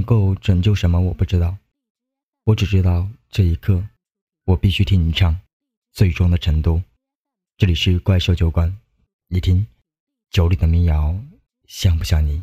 能够拯救什么，我不知道。我只知道这一刻，我必须听你唱《最终的成都》。这里是怪兽酒馆，你听，酒里的民谣像不像你？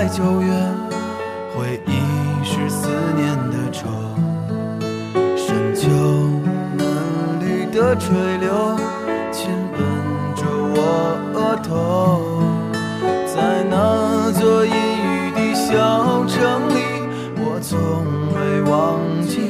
在九月，回忆是思念的愁，深秋嫩绿的垂柳，亲吻着我额头，在那座阴雨的小城里，我从未忘记。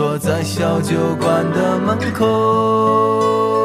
坐在小酒馆的门口。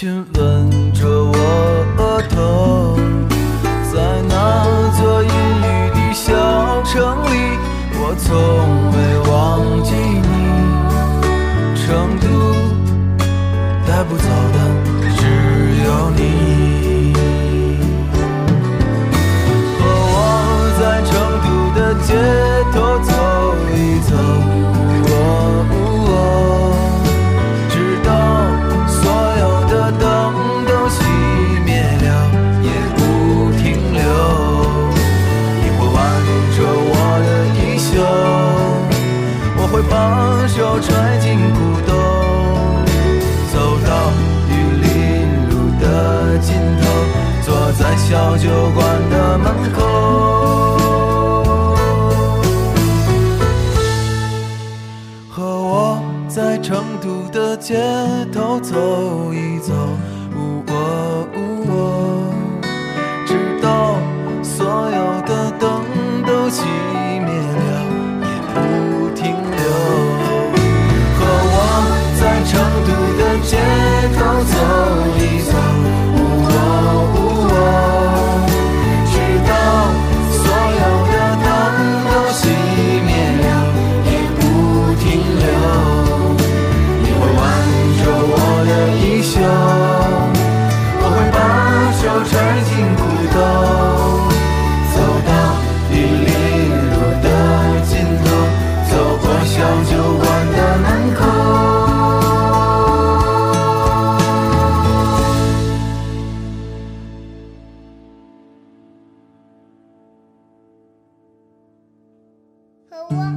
亲吻着我额头。在那座阴雨的小城里，我从未忘记你。成都，带不走的只有你。和我在成都的街头走小酒馆的门口。和我在成都的街头走一走，直到所有的灯都熄和我。